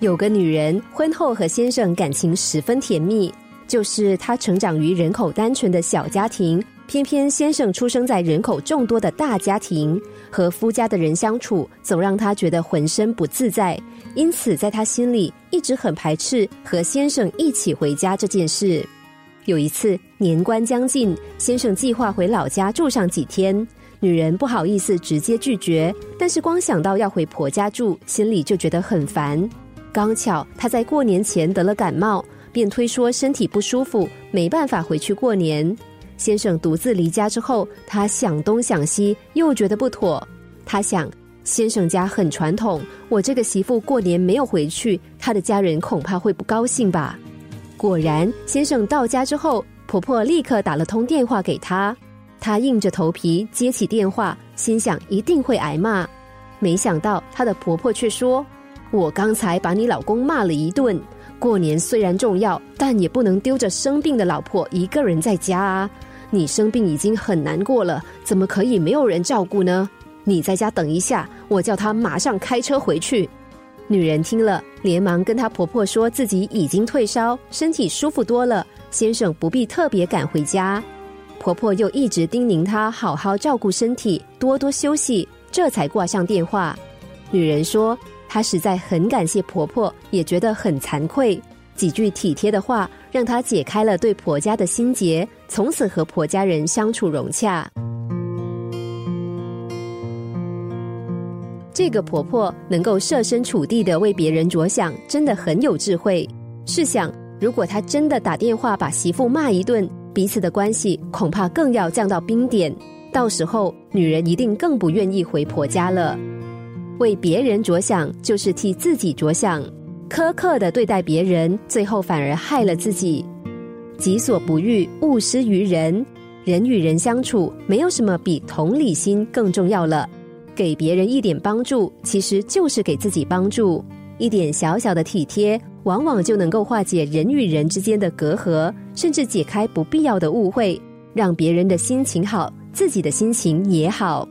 有个女人婚后和先生感情十分甜蜜，就是她成长于人口单纯的小家庭，偏偏先生出生在人口众多的大家庭，和夫家的人相处总让她觉得浑身不自在，因此在她心里一直很排斥和先生一起回家这件事。有一次年关将近，先生计划回老家住上几天。女人不好意思直接拒绝，但是光想到要回婆家住，心里就觉得很烦。刚巧他在过年前得了感冒，便推说身体不舒服，没办法回去过年。先生独自离家之后，他想东想西，又觉得不妥。他想，先生家很传统，我这个媳妇过年没有回去，他的家人恐怕会不高兴吧。果然，先生到家之后，婆婆立刻打了通电话给他。他硬着头皮接起电话，心想一定会挨骂。没想到她的婆婆却说：“我刚才把你老公骂了一顿。过年虽然重要，但也不能丢着生病的老婆一个人在家啊！你生病已经很难过了，怎么可以没有人照顾呢？你在家等一下，我叫他马上开车回去。”女人听了，连忙跟她婆婆说自己已经退烧，身体舒服多了，先生不必特别赶回家。婆婆又一直叮咛她好好照顾身体，多多休息，这才挂上电话。女人说：“她实在很感谢婆婆，也觉得很惭愧。几句体贴的话，让她解开了对婆家的心结，从此和婆家人相处融洽。”这个婆婆能够设身处地的为别人着想，真的很有智慧。试想，如果她真的打电话把媳妇骂一顿，彼此的关系恐怕更要降到冰点，到时候女人一定更不愿意回婆家了。为别人着想就是替自己着想，苛刻的对待别人，最后反而害了自己。己所不欲，勿施于人。人与人相处，没有什么比同理心更重要了。给别人一点帮助，其实就是给自己帮助。一点小小的体贴。往往就能够化解人与人之间的隔阂，甚至解开不必要的误会，让别人的心情好，自己的心情也好。